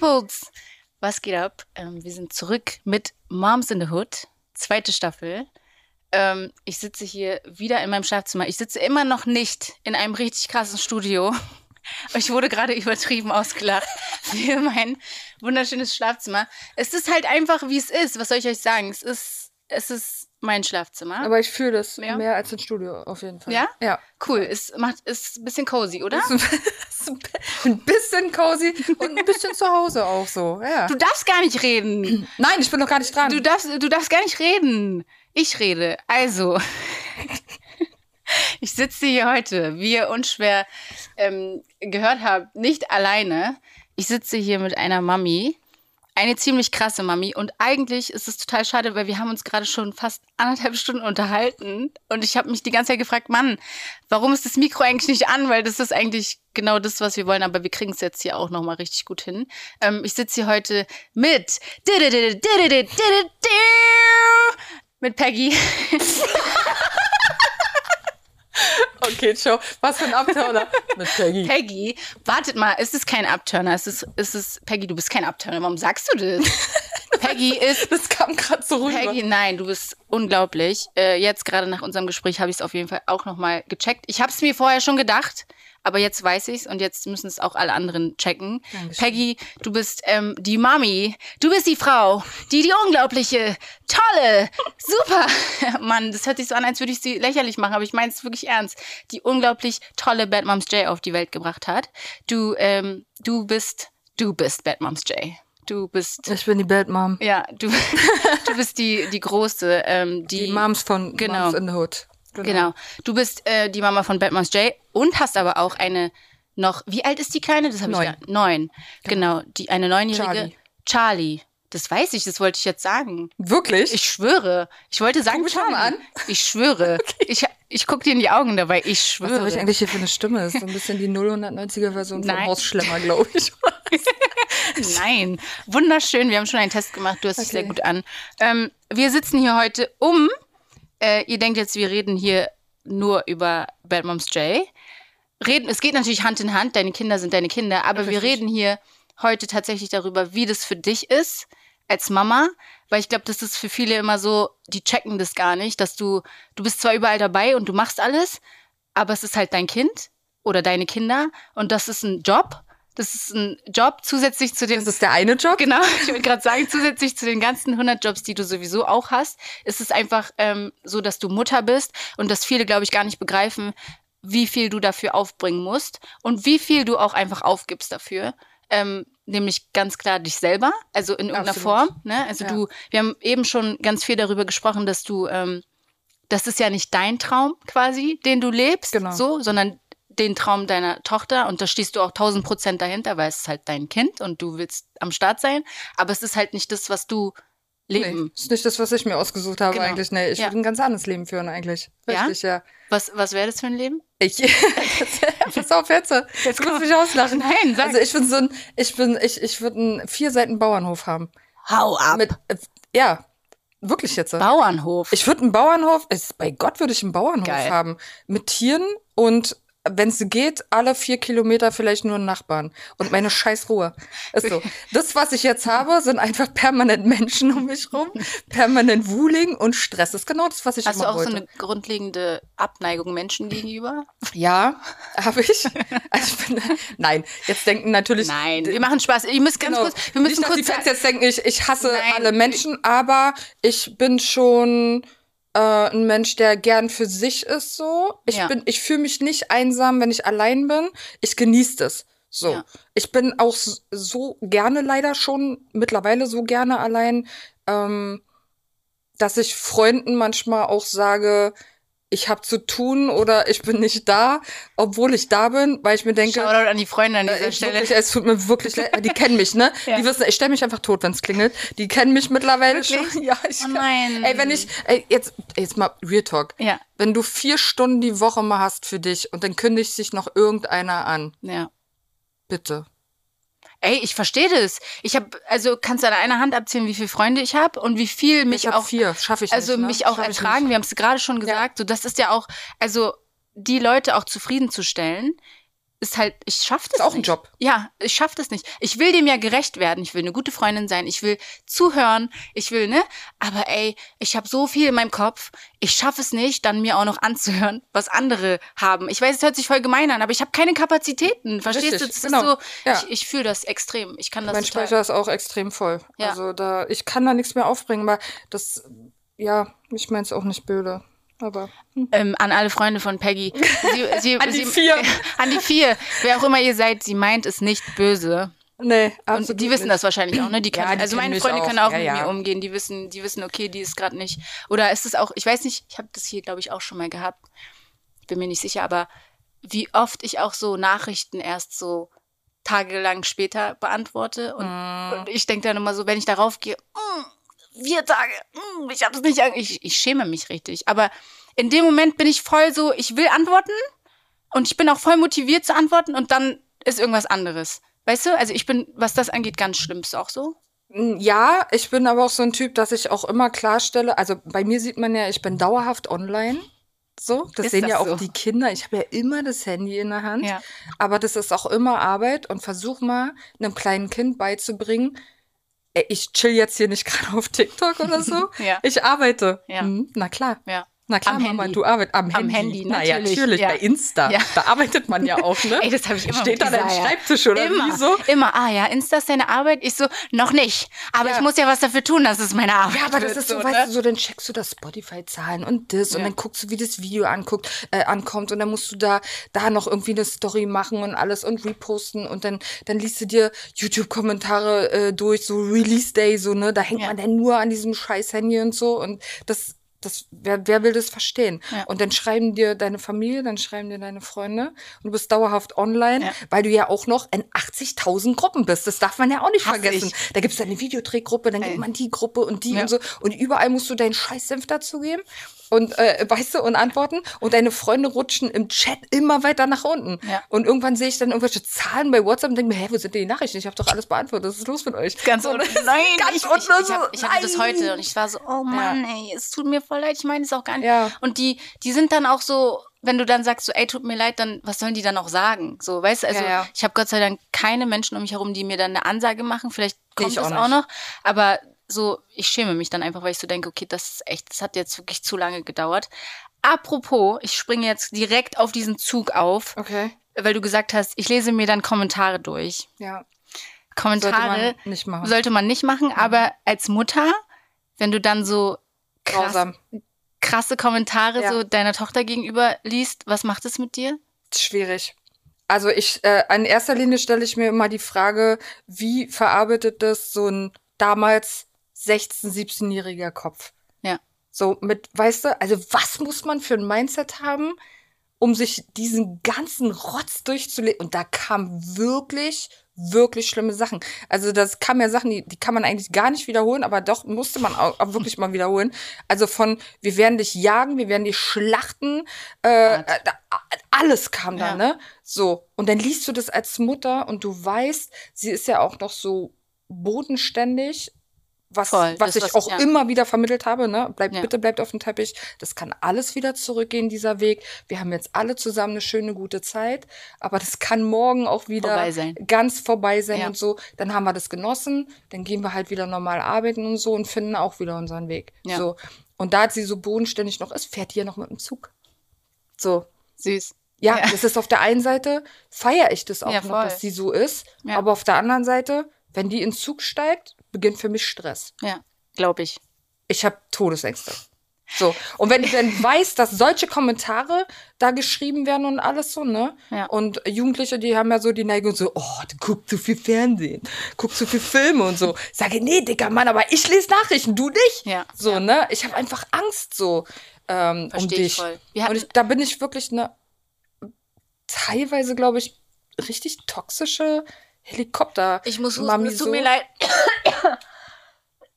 Peoples, was geht ab? Ähm, wir sind zurück mit Moms in the Hood, zweite Staffel. Ähm, ich sitze hier wieder in meinem Schlafzimmer. Ich sitze immer noch nicht in einem richtig krassen Studio. Ich wurde gerade übertrieben ausgelacht für mein wunderschönes Schlafzimmer. Es ist halt einfach, wie es ist. Was soll ich euch sagen? Es ist, es ist mein Schlafzimmer. Aber ich fühle das Ja. mehr als ein Studio auf jeden Fall. Ja? Ja. Cool. Es macht, ist ein bisschen cozy, oder? ein bisschen cozy und ein bisschen zu Hause auch so. Ja. Du darfst gar nicht reden. Nein, ich bin noch gar nicht dran. Du darfst, du darfst gar nicht reden. Ich rede. Also, ich sitze hier heute, wie ihr unschwer ähm, gehört habt, nicht alleine. Ich sitze hier mit einer Mami. Eine ziemlich krasse Mami. Und eigentlich ist es total schade, weil wir haben uns gerade schon fast anderthalb Stunden unterhalten. Und ich habe mich die ganze Zeit gefragt, Mann, warum ist das Mikro eigentlich nicht an? Weil das ist eigentlich genau das, was wir wollen. Aber wir kriegen es jetzt hier auch nochmal richtig gut hin. Ähm, ich sitze hier heute mit mit Peggy. okay, ciao. Was für ein Abtauner. Mit Peggy. Peggy, wartet mal, ist es kein Abturner? Ist es, ist es, Peggy, du bist kein Abturner. Warum sagst du das? Peggy ist, Das kam gerade so rüber. Peggy, nein, du bist unglaublich. Äh, jetzt gerade nach unserem Gespräch habe ich es auf jeden Fall auch nochmal gecheckt. Ich habe es mir vorher schon gedacht, aber jetzt weiß ich es und jetzt müssen es auch alle anderen checken. Dankeschön. Peggy, du bist ähm, die Mami. Du bist die Frau, die die unglaubliche, tolle, super, Mann, das hört sich so an, als würde ich sie lächerlich machen, aber ich meine es wirklich ernst, die unglaublich tolle Bad Moms J auf die Welt gebracht hat. Du, ähm, du bist, du bist Bad Moms J. Du bist Ich bin die Bad Mom. ja, du, du bist die, die große, ähm, die, Die Moms von Genau. Moms in the Hood. Genau. Du bist äh, die Mama von Batman's Jay und hast aber auch eine noch. Wie alt ist die Kleine? Das habe ich Neun. gar Neun. Genau. Die eine neunjährige Charlie. Charlie. Das weiß ich. Das wollte ich jetzt sagen. Wirklich? Ich schwöre. Ich wollte sagen mich mal Charlie. an. Ich schwöre. Ich Ich guck dir in die Augen dabei. Ich Was schwöre. habe ich eigentlich hier für eine Stimme? Ist so ein bisschen die 090er Version von Nein. Horst Schlemmer, glaube ich. Nein, wunderschön. Wir haben schon einen Test gemacht. Du hast dich Okay. sehr gut an. Ähm, wir sitzen hier heute um. Äh, ihr denkt jetzt, wir reden hier nur über Bad Moms J. Reden, es geht natürlich Hand in Hand. Deine Kinder sind deine Kinder. Aber wir richtig. reden hier heute tatsächlich darüber, wie das für dich ist als Mama. Weil ich glaube, das ist für viele immer so, die checken das gar nicht, dass du, du bist zwar überall dabei und du machst alles, aber es ist halt dein Kind oder deine Kinder und das ist ein Job. Das ist ein Job zusätzlich zu den Das ist der eine Job. Genau, ich wollte gerade sagen, zusätzlich zu den ganzen 100 Jobs, die du sowieso auch hast, ist es einfach ähm, so, dass du Mutter bist und dass viele, glaube ich, gar nicht begreifen, wie viel du dafür aufbringen musst und wie viel du auch einfach aufgibst dafür. Ähm, nämlich ganz klar dich selber, also in irgendeiner Absolut. Form. Ne? Also Ja. du, wir haben eben schon ganz viel darüber gesprochen, dass du, ähm, das ist ja nicht dein Traum quasi, den du lebst, Genau. so, sondern den Traum deiner Tochter und da stehst du auch tausend Prozent dahinter, weil es ist halt dein Kind und du willst am Start sein, aber es ist halt nicht das, was du Nee, leben. ist nicht das, was ich mir ausgesucht habe Genau. eigentlich. Nee, ich Ja. würde ein ganz anderes Leben führen eigentlich. Ja? Richtig, ja. Was, was wäre das für ein Leben? Ich, pass auf jetzt. Jetzt musst du mich auslachen. Nein, sag. Also ich bin so ein, ich bin, ich, ich würde einen vier Seiten Bauernhof haben. Hau ab. Mit, äh, ja, wirklich jetzt. Bauernhof. Ich würde einen Bauernhof, es, bei Gott würde ich einen Bauernhof Geil. haben. Mit Tieren und wenn es geht, alle vier Kilometer vielleicht nur einen Nachbarn. Und meine scheiß Ruhe. Ist so. Das, was ich jetzt habe, sind einfach permanent Menschen um mich rum, permanent Wuling und Stress. Das ist genau das, was ich Hast du immer auch wollte. so eine grundlegende Abneigung Menschen gegenüber? Ja, habe ich. Also ich bin, nein, jetzt denken natürlich. Nein, wir machen Spaß. Ihr müsst ganz Genau. kurz, wir müssen Nicht, kurz die Fans jetzt denken, ich, ich hasse Nein. alle Menschen, aber ich bin schon äh, ein Mensch, der gern für sich ist so. Ich Ja. bin, ich fühle mich nicht einsam, wenn ich allein bin. Ich genieße das. So. Ja. Ich bin auch so gerne leider schon, mittlerweile so gerne allein, ähm, dass ich Freunden manchmal auch sage, ich habe zu tun oder ich bin nicht da, obwohl ich da bin, weil ich mir denke, Shoutout an die Freunde an dieser äh, Stelle. Wirklich, es tut mir wirklich leid. Die kennen mich, ne? Ja. Die wissen, ich stelle mich einfach tot, wenn es klingelt. Die kennen mich mittlerweile Wirklich? schon. Ja, ich Oh nein. Ey, wenn ich, ey, jetzt, jetzt mal Real Talk. Ja, Wenn du vier Stunden die Woche mal hast für dich und dann kündigt sich noch irgendeiner an, ja. bitte. Ey, ich verstehe das. Ich habe, also kannst du an einer Hand abzählen, wie viele Freunde ich habe und wie viel mich Ich auch vier, schaffe ich also nicht. ne? mich auch ertragen. Wir haben es gerade schon gesagt. So, das ist ja auch, also die Leute auch zufriedenzustellen, ist halt, ich schaff das Ist auch ein nicht. Job. Ja, ich schaff das nicht. Ich will dem ja gerecht werden. Ich will eine gute Freundin sein. Ich will zuhören. Ich will, ne? Aber ey, ich habe so viel in meinem Kopf. Ich schaffe es nicht, dann mir auch noch anzuhören, was andere haben. Ich weiß, es hört sich voll gemein an, aber ich habe keine Kapazitäten. Verstehst Richtig, du? Das genau. ist so, Ja. ich, ich fühle das extrem. Ich kann das mein total. Speicher ist auch extrem voll. Ja. Also da, ich kann da nichts mehr aufbringen, aber das, ja, ich meine es auch nicht böse. Aber ähm, an alle Freunde von Peggy. Sie, sie, An die sie, vier. An die vier. Wer auch immer ihr seid, sie meint es nicht böse. nee, Und absolut die wissen nicht. das wahrscheinlich auch, ne? Die Ja, können, die also meine Freunde auch. können auch Ja, mit ja. mir umgehen. Die wissen, die wissen, okay, die ist gerade nicht. Oder ist es auch, ich weiß nicht, ich habe das hier, glaube ich, auch schon mal gehabt. Bin mir nicht sicher, aber wie oft ich auch so Nachrichten erst so tagelang später beantworte. Und, Mm. und ich denke dann immer so, wenn ich darauf gehe, mm, vier Tage, mm, ich habe es nicht, ich, ich schäme mich richtig. Aber in dem Moment bin ich voll so, ich will antworten und ich bin auch voll motiviert zu antworten und dann ist irgendwas anderes. Weißt du? Also ich bin, was das angeht, ganz schlimm. Ist auch so? Ja, ich bin aber auch so ein Typ, dass ich auch immer klarstelle, also bei mir sieht man ja, ich bin dauerhaft online. So, das Ist sehen das ja auch so? die Kinder. Ich habe ja immer das Handy in der Hand. Ja. Aber das ist auch immer Arbeit und versuch mal einem kleinen Kind beizubringen, ich chill jetzt hier nicht gerade auf TikTok oder so. Ja. Ich arbeite. Ja. Hm, na klar. Ja. Na klar, Am Mama, Handy. du arbeitest am, Am Handy. Handy, Na ja, natürlich. natürlich, Ja. bei Insta. Ja. Da arbeitet man ja auch, ne? Ey, das habe ich immer Steht an deinem Isaiah. Schreibtisch oder immer, wie so? Immer, ah ja, Insta ist deine Arbeit? Ich so, noch nicht. Aber Ja. ich muss ja was dafür tun, dass es meine Arbeit Ja, aber das ist so, ne? weißt du, so, dann checkst du das Spotify-Zahlen und das und dann guckst du, wie das Video anguckt, äh, ankommt und dann musst du da, da noch irgendwie eine Story machen und alles und reposten und dann, dann liest du dir YouTube-Kommentare äh, durch, so Release Day, so, ne, da hängt man dann nur an diesem scheiß Handy und so und das, das, wer, wer will das verstehen? Ja. Und dann schreiben dir deine Familie, dann schreiben dir deine Freunde und du bist dauerhaft online, Ja. weil du ja auch noch in 80.000 Gruppen bist. Das darf man ja auch nicht Hass vergessen. ich. Da gibt's dann eine Videodrehgruppe, dann Ey. gibt man die Gruppe und die Ja. und so. Und überall musst du deinen Scheißsenf dazugeben und äh, weißt du und antworten und deine Freunde rutschen im Chat immer weiter nach unten. Ja. Und irgendwann sehe ich dann irgendwelche Zahlen bei WhatsApp und denke mir, hä, wo sind denn die Nachrichten? Ich habe doch alles beantwortet. Was ist los mit euch? Ganz unten. Nein, ganz ich, ich, unten ich, so, hab, ich hatte das heute und ich war so, oh Mann, ey, es tut mir voll leid, ich meine es auch gar nicht. Ja. Und die, die sind dann auch so, wenn du dann sagst, so, ey, tut mir leid, dann, was sollen die dann auch sagen? So, weißt du, also Ja, ja. ich habe Gott sei Dank keine Menschen um mich herum, die mir dann eine Ansage machen. Vielleicht kommt ich auch das auch nicht. noch. Aber so, ich schäme mich dann einfach, weil ich so denke, okay, das ist echt, das hat jetzt wirklich zu lange gedauert. Apropos, ich springe jetzt direkt auf diesen Zug auf, Okay, weil du gesagt hast, ich lese mir dann Kommentare durch. ja. Kommentare Sollte man nicht machen. sollte man nicht machen, aber als Mutter, wenn du dann so krass, krasse Kommentare Ja. so deiner Tochter gegenüber liest, was macht es mit dir? Schwierig. Also ich, äh, in erster Linie stelle ich mir immer die Frage, wie verarbeitet das so ein damals 16-, 17-jähriger Kopf? Ja. So mit, weißt du, also was muss man für ein Mindset haben, um sich diesen ganzen Rotz durchzulegen? Und da kamen wirklich, wirklich schlimme Sachen. Also das kamen ja Sachen, die, die kann man eigentlich gar nicht wiederholen, aber doch musste man auch, auch wirklich mal wiederholen. Also von, wir werden dich jagen, wir werden dich schlachten, äh, äh, alles kam da, Ja. ne? So. Und dann liest du das als Mutter und du weißt, sie ist ja auch noch so bodenständig, was, Voll, was ich was- auch ja. immer wieder vermittelt habe, ne? Bleibt, Ja. bitte bleibt auf dem Teppich. Das kann alles wieder zurückgehen, dieser Weg. Wir haben jetzt alle zusammen eine schöne, gute Zeit. Aber das kann morgen auch wieder Vorbei ganz vorbei sein Ja. und so. Dann haben wir das genossen. Dann gehen wir halt wieder normal arbeiten und so und finden auch wieder unseren Weg. Ja. So. Und da sie so bodenständig noch ist, fährt die ja noch mit dem Zug. So. Süß. Ja, das ist auf der einen Seite, feiere ich das auch noch, dass die so ist. Aber auf der anderen Seite, wenn die in den Zug steigt, beginnt für mich Stress. Ja, glaube ich. Ich habe Todesängste. So. Und wenn ich dann weiß, dass solche Kommentare da geschrieben werden und alles so, ne? Ja. Und Jugendliche, die haben ja so die Neigung so, oh, du guckst zu viel Fernsehen, guckst zu viel Filme und so. Ich sage, nee, dicker Mann, aber ich lese Nachrichten, du nicht. Ja, So, ja. ne? Ich habe einfach Angst so ähm, um dich. ich voll. Und ich, da bin ich wirklich eine teilweise, glaube ich, richtig toxische Helikopter. Ich muss husten, es tut mir leid.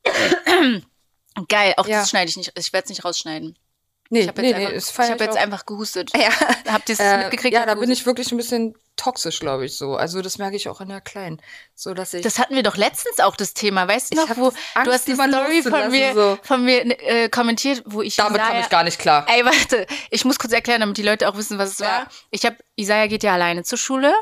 Geil, auch Ja. das schneide ich nicht. Ich werde es nicht rausschneiden. Nee, Ich habe nee, jetzt, nee, einfach, ich hab jetzt einfach gehustet. Ja. Habt ihr es Äh, mitgekriegt? ja, da bin ich wirklich ein bisschen toxisch, glaube ich, so. Also das merke ich auch in der Kleinen. So, dass ich. Das hatten wir doch letztens auch das Thema, weißt du noch, wo Angst, du hast die Story von mir, so. von mir äh, kommentiert, wo ich damit Isaiah- komme ich gar nicht klar. Ey, warte, ich muss kurz erklären, damit die Leute auch wissen, was es Ja. war. Ich habe, Isaiah geht ja alleine zur Schule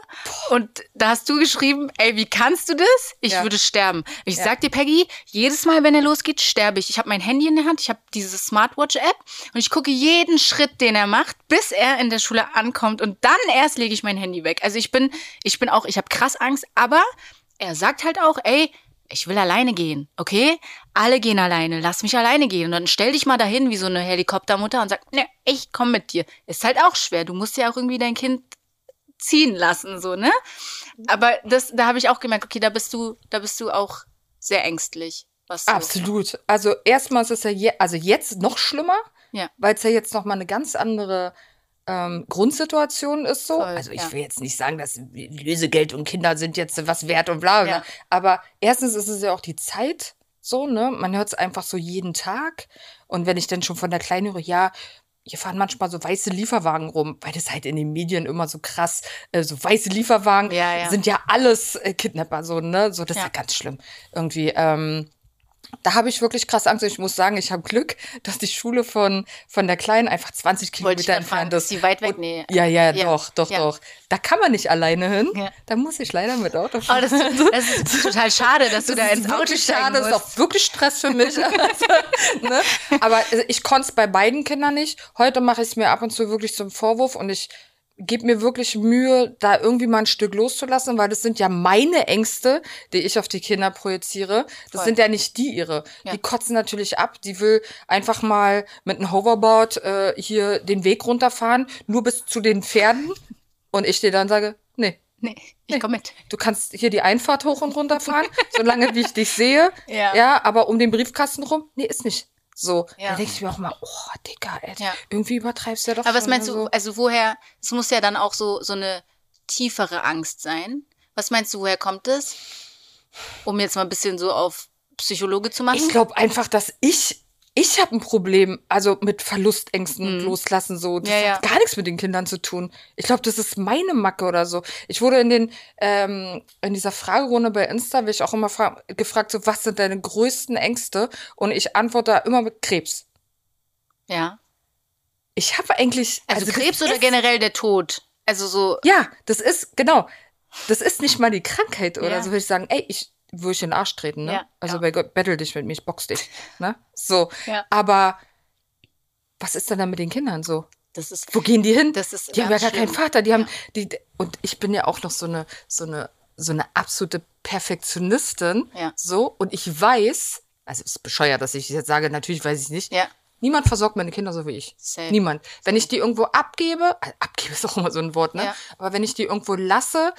und da hast du geschrieben, ey, wie kannst du das? Ich Ja. würde sterben. Ich Ja. sag dir, Peggy, jedes Mal, wenn er losgeht, sterbe ich. Ich habe mein Handy in der Hand, ich habe diese Smartwatch-App und ich gucke jeden Schritt, den er macht, bis er in der Schule ankommt und dann erst lege ich mein Handy weg. Also ich bin, ich bin auch, ich habe krass Angst, aber er sagt halt auch, ey, ich will alleine gehen, okay? Alle gehen alleine, lass mich alleine gehen. Und dann stell dich mal dahin wie so eine Helikoptermutter und sag, ne, ich komm mit dir. Ist halt auch schwer. Du musst ja auch irgendwie dein Kind ziehen lassen, so, ne? Aber das, da habe ich auch gemerkt, okay, da bist du, da bist du auch sehr ängstlich. Was so. Absolut. Also erstmal ist es ja je, also jetzt noch schlimmer, Ja. weil es ja jetzt noch mal eine ganz andere ähm, Grundsituation ist so. Voll, also ich ja. will jetzt nicht sagen, dass Lösegeld und Kinder sind jetzt was wert und bla bla. Ja. Aber erstens ist es ja auch die Zeit so, ne? Man hört es einfach so jeden Tag. Und wenn ich dann schon von der Kleinen höre, ja, hier fahren manchmal so weiße Lieferwagen rum, weil das halt in den Medien immer so krass, äh, so weiße Lieferwagen Ja, sind ja alles äh, Kidnapper, so, ne? So, das ist Ja. ja ganz schlimm. Irgendwie, ähm, da habe ich wirklich krass Angst. Ich muss sagen, ich habe Glück, dass die Schule von, von der Kleinen einfach 20 Wollte ich Kilometer entfernt ist. ist die weit weg? Und- Nee. Ja, ja, Ja, doch, doch, ja. doch. Da kann man nicht alleine hin. Ja. Da muss ich leider mit Auto Oh, fahren. das, das ist total schade, dass du da Das ins Auto wirklich schade, das ist musst. auch wirklich Stress für mich. also, ne? Aber also, ich konnte es bei beiden Kindern nicht. Heute mache ich es mir ab und zu wirklich zum Vorwurf und ich gebe mir wirklich Mühe, da irgendwie mal ein Stück loszulassen, weil das sind ja meine Ängste, die ich auf die Kinder projiziere. Das Voll. sind ja nicht die ihre. Ja. Die kotzen natürlich ab. Die will einfach mal mit einem Hoverboard äh, hier den Weg runterfahren, nur bis zu den Pferden. Und ich dir dann sage, nee, Nee, ich komm mit. Du kannst hier die Einfahrt hoch und runter fahren, solange wie ich dich sehe. Ja. ja, aber um den Briefkasten rum, nee, ist nicht. So, Ja. da denke ich mir auch mal, oh, Digga, ey, Ja. irgendwie übertreibst du ja doch Aber was meinst ne, du, so. also woher, es muss ja dann auch so, so eine tiefere Angst sein. Was meinst du, woher kommt es? Um jetzt mal ein bisschen so auf Psychologe zu machen. Ich glaube einfach, dass ich, ich habe ein Problem, also mit Verlustängsten und Loslassen so. Das Mhm. Ja, ja. hat gar nichts mit den Kindern zu tun. Ich glaube, das ist meine Macke oder so. Ich wurde in den, ähm, in dieser Fragerunde bei Insta, werde ich auch immer fra gefragt, so, was sind deine größten Ängste? Und ich antworte da immer mit Krebs. ja. Ich habe eigentlich, Also, das Krebs oder ist- generell der Tod? Also so, Ja, das ist, genau. Das ist nicht mal die Krankheit oder Ja. so, würde ich sagen, ey, ich würde ich in den Arsch treten, ne? Ja, also ja. bei Gott, battle dich mit mir, ich box dich, ne? So. Ja. Aber was ist denn da mit den Kindern so? das ist, Wo gehen die hin? Das ist die haben ja gar keinen. Vater, die haben, die, und ich bin ja auch noch so eine, so eine, so eine absolute Perfektionistin, so, und ich weiß, also es ist bescheuert, dass ich jetzt sage, natürlich weiß ich nicht, Niemand versorgt meine Kinder so wie ich. Safe. Niemand. Wenn ich die irgendwo abgebe, äh, abgebe ist auch immer so ein Wort, ne? Aber wenn ich die irgendwo lasse,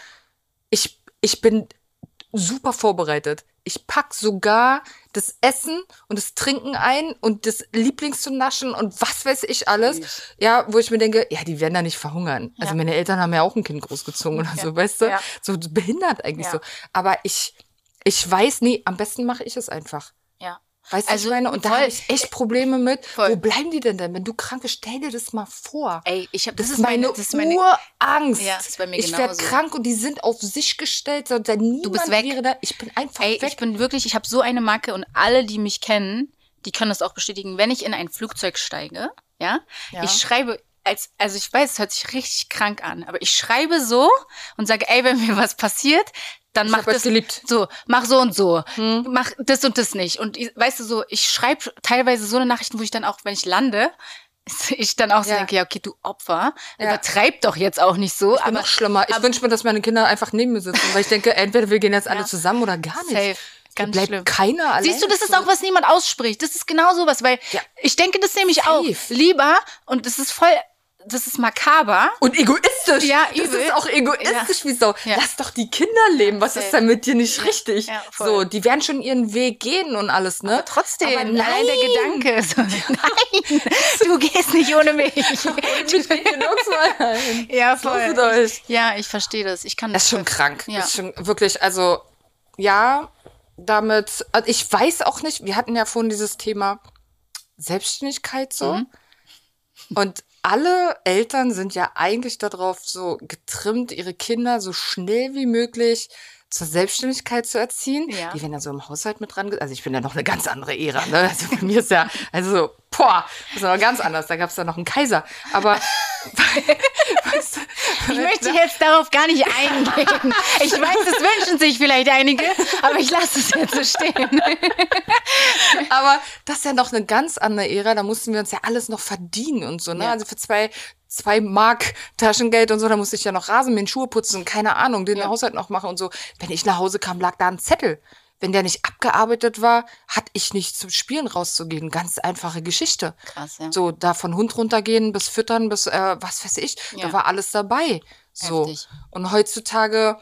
ich, ich bin super vorbereitet. Ich pack sogar das Essen und das Trinken ein und das Lieblings zu naschen und was weiß ich alles. Ja, wo ich mir denke, ja, die werden da nicht verhungern. Also Ja. meine Eltern haben ja auch ein Kind großgezogen oder so, weißt du? Ja. So behindert eigentlich Ja. so. Aber ich, ich weiß, nee, am besten mache ich es einfach. ja. Weißt du, Also, also, ich meine? Und da voll. habe ich echt Probleme mit. Voll. Wo bleiben die denn denn? Wenn du krank bist, stell dir das mal vor. Ey, ich habe, das, ist meine, das ist meine, Urangst. Ja, das ist bei mir ich werde krank und die sind auf sich gestellt. So, da niemand bist weg. wäre da. Ich bin einfach Ey, weg. ich bin wirklich, ich habe so eine Macke und alle, die mich kennen, die können das auch bestätigen. Wenn ich in ein Flugzeug steige, ja, Ja. ich schreibe als, also ich weiß, es hört sich richtig krank an, aber ich schreibe so und sage, ey, wenn mir was passiert, dann mach hab euch das geliebt. Hm. so, mach so und so, mach das und das nicht. Und ich- weißt du so, ich schreibe teilweise so eine Nachrichten, wo ich dann auch, wenn ich lande, ich dann auch so Ja. denke, ja, okay, du Opfer, Ja. übertreib doch jetzt auch nicht so. aber noch schlimmer. Ich wünsche mir, dass meine Kinder einfach neben mir sitzen, weil ich denke, entweder wir gehen jetzt alle Ja. zusammen oder gar nicht. Safe. Ganz bleibt schlimm. keiner allein. Siehst du, das ist auch, was niemand ausspricht. Das ist genau sowas, weil Ja. ich denke das nämlich auch. Safe. Lieber, und das ist voll, das ist makaber. Und egoistisch. Ja, Das übel. ist auch egoistisch wie Sau. Ja. Lass doch die Kinder leben. Was ist denn mit dir nicht Ja. richtig? Ja, voll. so, die werden schon ihren Weg gehen und alles, ne? Aber trotzdem, Aber allein nein. der Gedanke. So, nein, du gehst nicht ohne mich. Mich ja, mit euch? Ja, ich verstehe das. Ich kann Das ist schon voll- krank. Ja. Das ist schon wirklich, also, ja, damit, also ich weiß auch nicht, wir hatten ja vorhin dieses Thema Selbstständigkeit so. Mhm. Und alle Eltern sind ja eigentlich darauf so getrimmt, ihre Kinder so schnell wie möglich zur Selbstständigkeit zu erziehen. Ja. Die werden ja so im Haushalt mit dran. Also ich bin ja noch eine ganz andere Ära. Ne? Also bei mir ist ja, also, boah, das ist aber ganz anders. Da gab es ja noch einen Kaiser. Aber weißt du, Ich möchte jetzt darauf gar nicht eingehen. Ich weiß, das wünschen sich vielleicht einige, aber ich lasse es jetzt so stehen. Aber das ist ja noch eine ganz andere Ära. Da mussten wir uns ja alles noch verdienen und so. Ne? Ja. Also für zwei, zwei Mark Taschengeld und so, da musste ich ja noch Rasenmähen, Schuhe putzen, keine Ahnung, den Ja. Haushalt noch machen und so. Wenn ich nach Hause kam, lag da ein Zettel. Wenn der nicht abgearbeitet war, hatte ich nicht zum Spielen rauszugehen. Ganz einfache Geschichte. Krass, ja. So, da von Hund runtergehen bis füttern, bis äh, was weiß ich, Ja. da war alles dabei. So. Heftig. Und heutzutage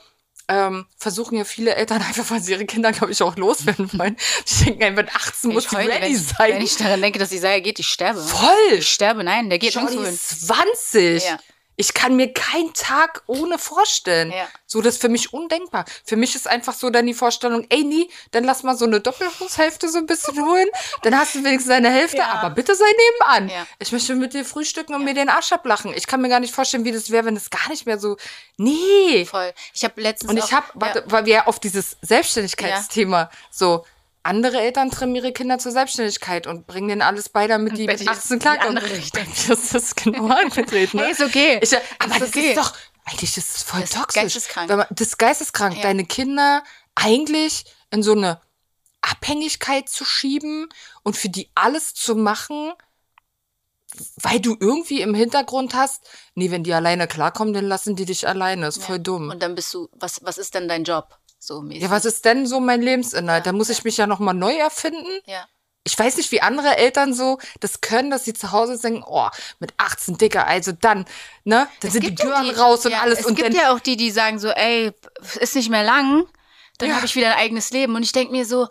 ähm, versuchen ja viele Eltern einfach, weil sie ihre Kinder, glaube ich, auch loswerden wollen. Die denken, ey, mit 18 muss Ich sie heule, ready wenn, sein. wenn ich daran denke, dass Isaiah geht, ich sterbe. Voll! Ich sterbe, nein, der geht ist 20. Ja. Ich kann mir keinen Tag ohne vorstellen. Ja. So, das ist für mich undenkbar. Für mich ist einfach so dann die Vorstellung, ey, nie, dann lass mal so eine Doppelhaushälfte so ein bisschen holen. Dann hast du wenigstens eine Hälfte, Ja. aber bitte sei nebenan. Ja. Ich möchte mit dir frühstücken und mir den Arsch ablachen. Ich kann mir gar nicht vorstellen, wie das wäre, wenn es gar nicht mehr so, nee. Voll. Ich habe letztens Und ich habe, weil wir ja auf dieses Selbstständigkeitsthema so, andere Eltern trimmen ihre Kinder zur Selbstständigkeit und bringen denen alles bei, damit die mit dir ist 18 die klarkommen. mir ist das genau angetreten. Ne? Hey, ist okay. Ich, aber Ist das okay. ist doch, eigentlich ist es voll Das ist toxisch. geisteskrank. Man, das ist geisteskrank, Ja. deine Kinder eigentlich in so eine Abhängigkeit zu schieben und für die alles zu machen, weil du irgendwie im Hintergrund hast, nee, wenn die alleine klarkommen, dann lassen die dich alleine. Ist voll dumm. Und dann bist du, was, was ist denn dein Job? So mäßig. Ja, was ist denn so mein Lebensinhalt? Ja, da muss ich mich ja nochmal neu erfinden. Ja. Ich weiß nicht, wie andere Eltern so das können, dass sie zu Hause denken, oh, mit 18 Dicker, also dann, ne, dann Es sind die ja Türen raus und ja, alles Es und gibt dann, ja auch die, die sagen so, ey, ist nicht mehr lang, dann Ja. habe ich wieder ein eigenes Leben. Und ich denke mir so,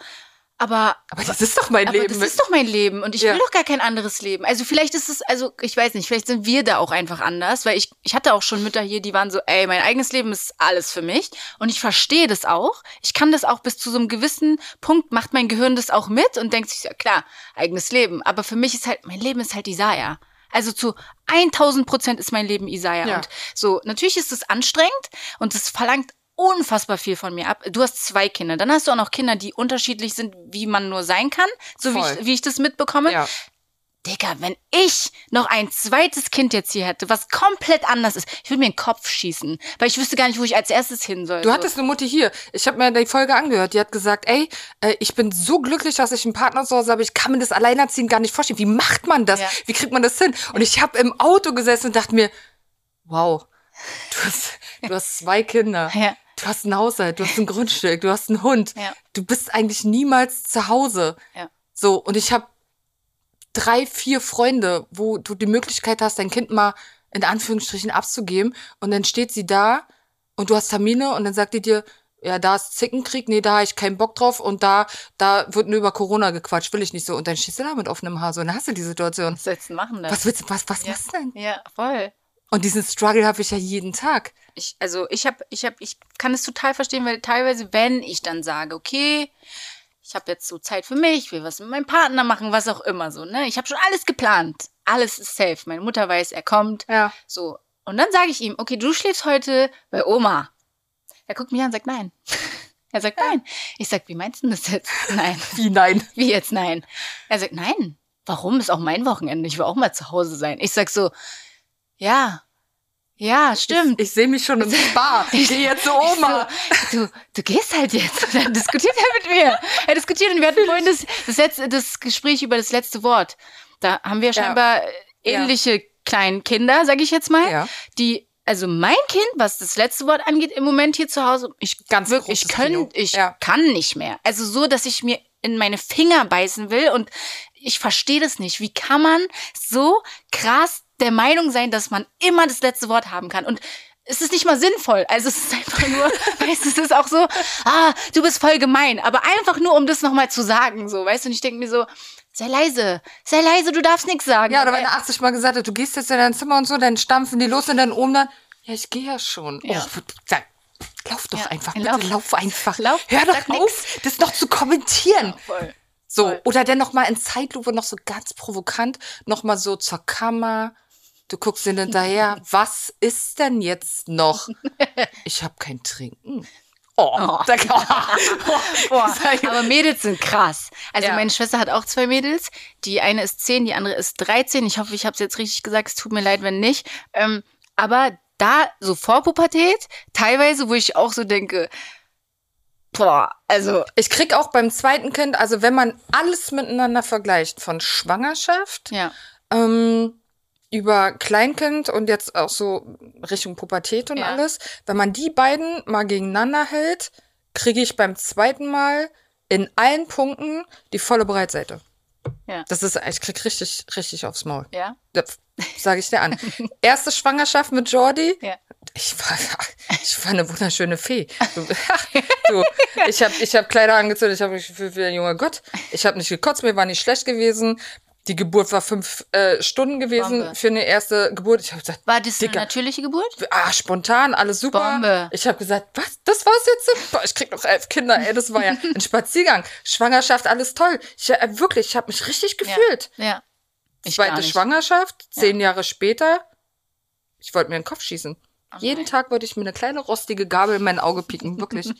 aber aber das ist doch mein Aber Leben. das ist doch mein Leben und ich Ja. will doch gar kein anderes Leben. Also vielleicht ist es, also ich weiß nicht, vielleicht sind wir da auch einfach anders, weil ich, ich hatte auch schon Mütter hier, die waren so, ey, mein eigenes Leben ist alles für mich und ich verstehe das auch. Ich kann das auch bis zu so einem gewissen Punkt, macht mein Gehirn das auch mit und denkt sich, ja klar, eigenes Leben. Aber für mich ist halt, mein Leben ist halt Isaiah. Also zu 1000 Prozent ist mein Leben Isaiah. Ja. Und so, natürlich ist es anstrengend und es verlangt unfassbar viel von mir ab. Du hast zwei Kinder. Dann hast du auch noch Kinder, die unterschiedlich sind, wie man nur sein kann. So wie ich, wie ich das mitbekomme. ja. Digga, wenn ich noch ein zweites Kind jetzt hier hätte, was komplett anders ist, ich würde mir den Kopf schießen. Weil ich wüsste gar nicht, wo ich als erstes hin soll. Du hattest eine Mutti hier. Ich habe mir die Folge angehört. Die hat gesagt, ey, äh, ich bin so glücklich, dass ich einen Partner zu Hause habe. Ich kann mir das Alleinerziehen gar nicht vorstellen. Wie macht man das? Ja. Wie kriegt man das hin? Und ich habe im Auto gesessen und dachte mir, wow, du hast, du hast zwei Kinder. Ja. Du hast ein Haushalt, du hast ein Grundstück, du hast einen Hund. Ja. Du bist eigentlich niemals zu Hause. Ja. So, und ich habe drei, vier Freunde, wo du die Möglichkeit hast, dein Kind mal in Anführungsstrichen abzugeben. Und dann steht sie da und du hast Termine und dann sagt die dir, ja, da ist Zickenkrieg, nee, da habe ich keinen Bock drauf und da, da wird nur über Corona gequatscht, will ich nicht so. Und dann stehst du da mit offenem Haar so und dann hast du die Situation. was sollst du machen dann? Was willst du, was, was Ja. machst du denn? Ja, voll. Und diesen Struggle habe ich ja jeden Tag. Ich, also ich habe, ich habe, ich kann es total verstehen, weil teilweise, wenn ich dann sage, okay, ich habe jetzt so Zeit für mich, ich will was mit meinem Partner machen, was auch immer so, ne? Ich habe schon alles geplant. Alles ist safe. Meine Mutter weiß, er kommt. Ja. So. Und dann sage ich ihm, okay, du schläfst heute bei Oma. Er guckt mich an und sagt nein. Er sagt nein. Ich sag, wie meinst du das jetzt? Nein. Wie nein? Wie jetzt nein? Er sagt, nein. Warum? Ist auch mein Wochenende. Ich will auch mal zu Hause sein. Ich sag so, ja. Ja, stimmt. Ich, ich sehe mich schon im Spa. Ich gehe jetzt zu Oma. So, du, du gehst halt jetzt. Und dann diskutiert er mit mir. Er diskutiert und wir hatten vorhin das, das, letzte, das Gespräch über das letzte Wort. Da haben wir scheinbar ähnliche kleinen Kinder, sag ich jetzt mal, Ja. die also mein Kind, was das letzte Wort angeht, im Moment hier zu Hause, ich Ganz wirklich, ich, könnt, ich Ja. kann nicht mehr. Also so, dass ich mir in meine Finger beißen will und ich verstehe das nicht. Wie kann man so krass der Meinung sein, dass man immer das letzte Wort haben kann? Und es ist nicht mal sinnvoll. Also es ist einfach nur, weißt du, es ist auch so, ah, du bist voll gemein. Aber einfach nur, um das nochmal zu sagen, so, weißt du, und ich denke mir so, sei leise, sei leise, du darfst nichts sagen. Ja, oder wenn er 80 Mal gesagt hat, du gehst jetzt in dein Zimmer und so, dann stampfen die los und dann oben dann, ja, ich gehe ja schon. Ja. Oh, sag, lauf doch Ja, einfach, bitte, lauf. lauf, einfach. Lauf, Hör doch auf, das noch zu kommentieren. voll. So, voll. oder dann noch mal in Zeitlupe noch so ganz provokant, noch mal so zur Kammer. Du guckst ihn hinterher. Was ist denn jetzt noch? Ich habe kein Trinken. Oh, Oh. da kann, Boah, aber Mädels sind krass. Also Ja. meine Schwester hat auch zwei Mädels. Die eine ist 10, die andere ist 13. Ich hoffe, ich habe es jetzt richtig gesagt. Es tut mir leid, wenn nicht. Ähm, aber da so vor Pubertät, teilweise, wo ich auch so denke, boah, also Ich krieg auch beim zweiten Kind, also wenn man alles miteinander vergleicht, von Schwangerschaft ja, ähm, über Kleinkind und jetzt auch so Richtung Pubertät und Ja. alles, wenn man die beiden mal gegeneinander hält, kriege ich beim zweiten Mal in allen Punkten die volle Breitseite. Ja. Das ist, ich krieg richtig, richtig aufs Maul. ja, Das sage ich dir an. Erste Schwangerschaft mit Jordi. ja. Ich war, ich war eine wunderschöne Fee. Du, du ich habe ich hab Kleider angezogen, ich habe mich gefühlt wie ein junger Gott. Ich habe nicht gekotzt, mir war nicht schlecht gewesen. Die Geburt war fünf äh, Stunden gewesen Bombe. für eine erste Geburt. Ich habe gesagt, War das eine Dicker. natürliche Geburt? ah, spontan, alles super. Bombe. Ich habe gesagt, was, das war's jetzt? Boah, ich krieg noch elf Kinder, ey, das war ja ein Spaziergang. Schwangerschaft, alles toll. Ich, äh, wirklich, ich habe mich richtig gefühlt. Ja. ja. Ich Zweite. Schwangerschaft, zehn Jahre später, ich wollte mir den Kopf schießen. Ach Jeden. Tag wollte ich mir eine kleine rostige Gabel in mein Auge pieken, wirklich.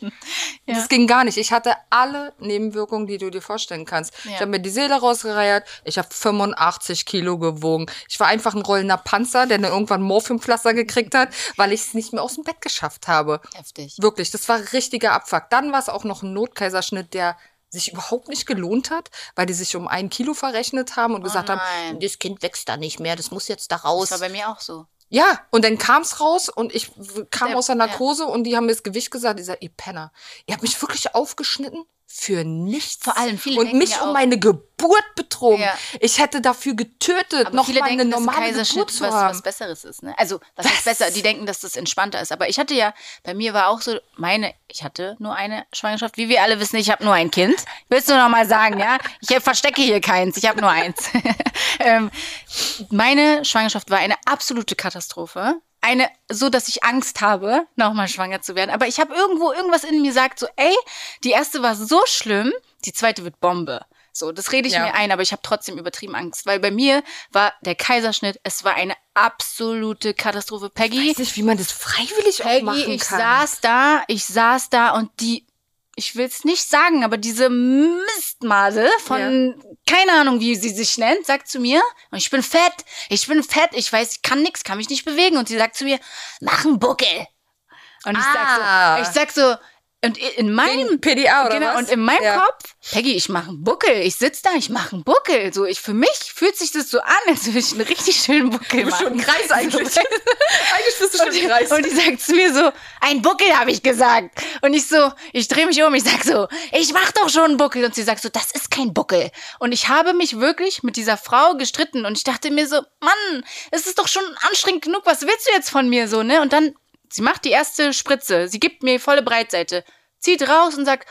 Ja. Das ging gar nicht. Ich hatte alle Nebenwirkungen, die du dir vorstellen kannst. Ja. Ich habe mir die Seele rausgereiert, ich habe 85 Kilo gewogen. Ich war einfach ein rollender Panzer, der dann irgendwann Morphiumpflaster gekriegt hat, weil ich es nicht mehr aus dem Bett geschafft habe. Heftig. Wirklich, das war richtiger Abfuck. Dann war es auch noch ein Notkaiserschnitt, der sich überhaupt nicht gelohnt hat, weil die sich um ein Kilo verrechnet haben und gesagt nein. haben, das Kind wächst da nicht mehr, das muss jetzt da raus. Das war bei mir auch so. Ja, und dann kam's raus und ich kam Der- aus der Narkose und die haben mir das Gewicht gesagt. Ich sag, ihr Penner, ihr habt mich wirklich aufgeschnitten für nichts. Vor allem, viele Und mich ja um meine Geburt betrogen. Ja. Ich hätte dafür getötet, Aber noch viele mal eine denken, dass ein normale Geburt Kaiserschnitt zu was, haben. was Besseres ist. Ne? Also, was Was? besser? Die denken, dass das entspannter ist. Aber ich hatte ja, bei mir war auch so, meine, ich hatte nur eine Schwangerschaft. Wie wir alle wissen, ich habe nur ein Kind. Willst du noch mal sagen, ja? Ich verstecke hier keins, ich habe nur eins. ähm, meine Schwangerschaft war eine absolute Katastrophe. Eine, so dass ich Angst habe, nochmal schwanger zu werden. Aber ich habe irgendwo, irgendwas in mir sagt so, ey, die erste war so schlimm, die zweite wird Bombe. So, das rede ich Ja. mir ein, aber ich habe trotzdem übertrieben Angst, weil bei mir war der Kaiserschnitt, es war eine absolute Katastrophe. Peggy, Ich weiß nicht, wie man das freiwillig auch Peggy, machen ich kann. saß da, ich saß da und die, ich will es nicht sagen, aber diese Mistmase von, keine Ahnung, wie sie sich nennt, sagt zu mir, und ich bin fett, ich bin fett, ich weiß, ich kann nix, kann mich nicht bewegen. Und sie sagt zu mir, mach einen Buckel. Und ich Ah. sag so, ich sag so, und in meinem Wegen PDA oder genau, was? und in meinem Ja. Kopf, Peggy, ich mache einen Buckel. Ich sitz da, ich mache einen Buckel. So, ich für mich fühlt sich das so an, als würde ich einen richtig schönen Buckel Du bist machen. schon ein Kreis eigentlich. eigentlich bist du schon ein Kreis. Und die sagt zu mir so, ein Buckel habe ich gesagt. Und ich so, ich drehe mich um, ich sag so, ich mach doch schon einen Buckel. Und sie sagt so, das ist kein Buckel. Und ich habe mich wirklich mit dieser Frau gestritten und ich dachte mir so, Mann, es ist doch schon anstrengend genug, was willst du jetzt von mir so, ne? Und dann, sie macht die erste Spritze, sie gibt mir volle Breitseite, zieht raus und sagt,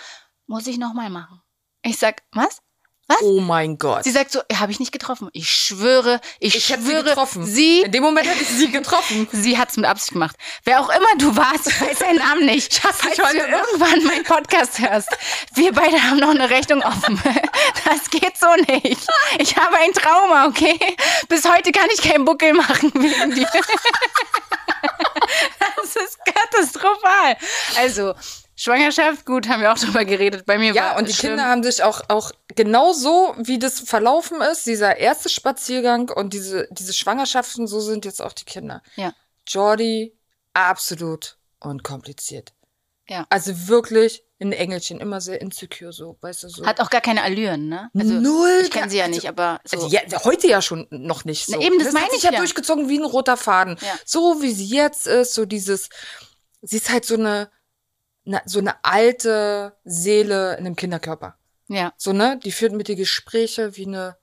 muss ich nochmal machen? Ich sag, was? Was? oh mein Gott. Sie sagt so, habe ich nicht getroffen. Ich schwöre, ich, ich hätte sie schwöre, getroffen. sie In dem Moment hätte ich sie getroffen. Sie hat's mit Absicht gemacht. Wer auch immer du warst, ich weiß deinen Namen nicht. Ich hasse Falls du irgendwann meinen Podcast hörst, wir beide haben noch eine Rechnung offen. Das geht so nicht. Ich habe ein Trauma, okay? Bis heute kann ich keinen Buckel machen wegen dir. Das ist katastrophal. Also, Schwangerschaft, gut, haben wir auch drüber geredet. Bei mir Ja, war und die schlimm. Kinder haben sich auch, auch genau so, wie das verlaufen ist, dieser erste Spaziergang und diese, diese Schwangerschaften, so sind jetzt auch die Kinder. Ja. Jordi, absolut unkompliziert. Ja. Also wirklich ein Engelchen, immer sehr insecure, so, weißt du, so. Hat auch gar keine Allüren, ne? Null Ich kenne sie ja also- nicht, aber so. Also ja, heute ja schon noch nicht so. Na eben, das meine hat sich ich ja durchgezogen wie ein roter Faden. Ja. So wie sie jetzt ist, so dieses, sie ist halt so eine, na, so eine alte Seele in einem Kinderkörper. ja. So, ne? Die führt mit dir Gespräche wie eine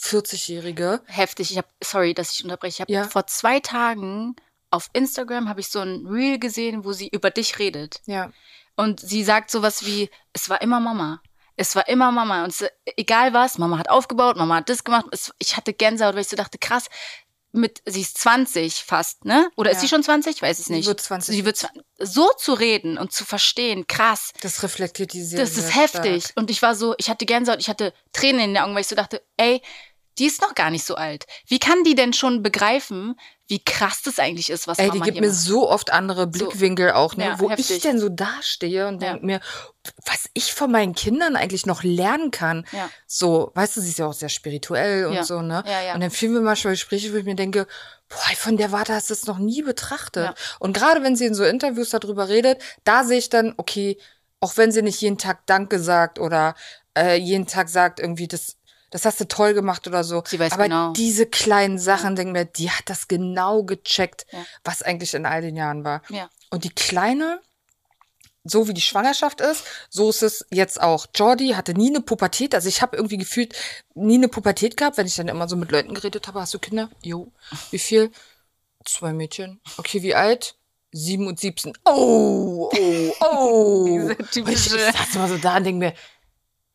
40-Jährige. heftig. Ich habe, sorry, dass ich unterbreche. Ich habe Ja. vor zwei Tagen auf Instagram habe ich so ein Reel gesehen, wo sie über dich redet. Ja. Und sie sagt sowas wie, es war immer Mama. Es war immer Mama. Und es, egal was, Mama hat aufgebaut, Mama hat das gemacht. Es, ich hatte Gänsehaut, weil ich so dachte, krass, mit, sie ist 20 fast, ne? Oder ist Ja. sie schon 20? Ich weiß es Sie nicht. wird 20. Sie wird 20. So zu reden und zu verstehen, krass. Das reflektiert die Seele. Das ist heftig. stark. Und ich war so, ich hatte Gänsehaut, ich hatte Tränen in den Augen, weil ich so dachte, ey, die ist noch gar nicht so alt. Wie kann die denn schon begreifen, wie krass das eigentlich ist, was Ey, Mama die gibt mir macht. so oft andere Blickwinkel auch, ne? Ja, wo heftig. ich denn so dastehe und Ja. denk mir, was ich von meinen Kindern eigentlich noch lernen kann. Ja. So, weißt du, sie ist ja auch sehr spirituell und so, ne? Und dann fühlen wir manchmal Gespräche, wo ich mir denke, boah, von der Warte hast du das noch nie betrachtet. Und gerade wenn sie in so Interviews darüber redet, da sehe ich dann, okay, auch wenn sie nicht jeden Tag Danke sagt oder äh, jeden Tag sagt, irgendwie, das, das hast du toll gemacht oder so. Sie weiß Aber genau. diese kleinen Sachen, denk mir, die hat das genau gecheckt, Ja. was eigentlich in all den Jahren war. Ja. Und die Kleine, so wie die Schwangerschaft ist, so ist es jetzt auch. Jordi hatte nie eine Pubertät. Also ich habe irgendwie gefühlt nie eine Pubertät gehabt, wenn ich dann immer so mit Leuten geredet habe. Hast du Kinder? Jo. Wie viel? Zwei Mädchen. Okay, wie alt? Sieben und siebzehn. Oh, oh, oh. Diese Und ich, typische- ich saß immer so da und denk mir,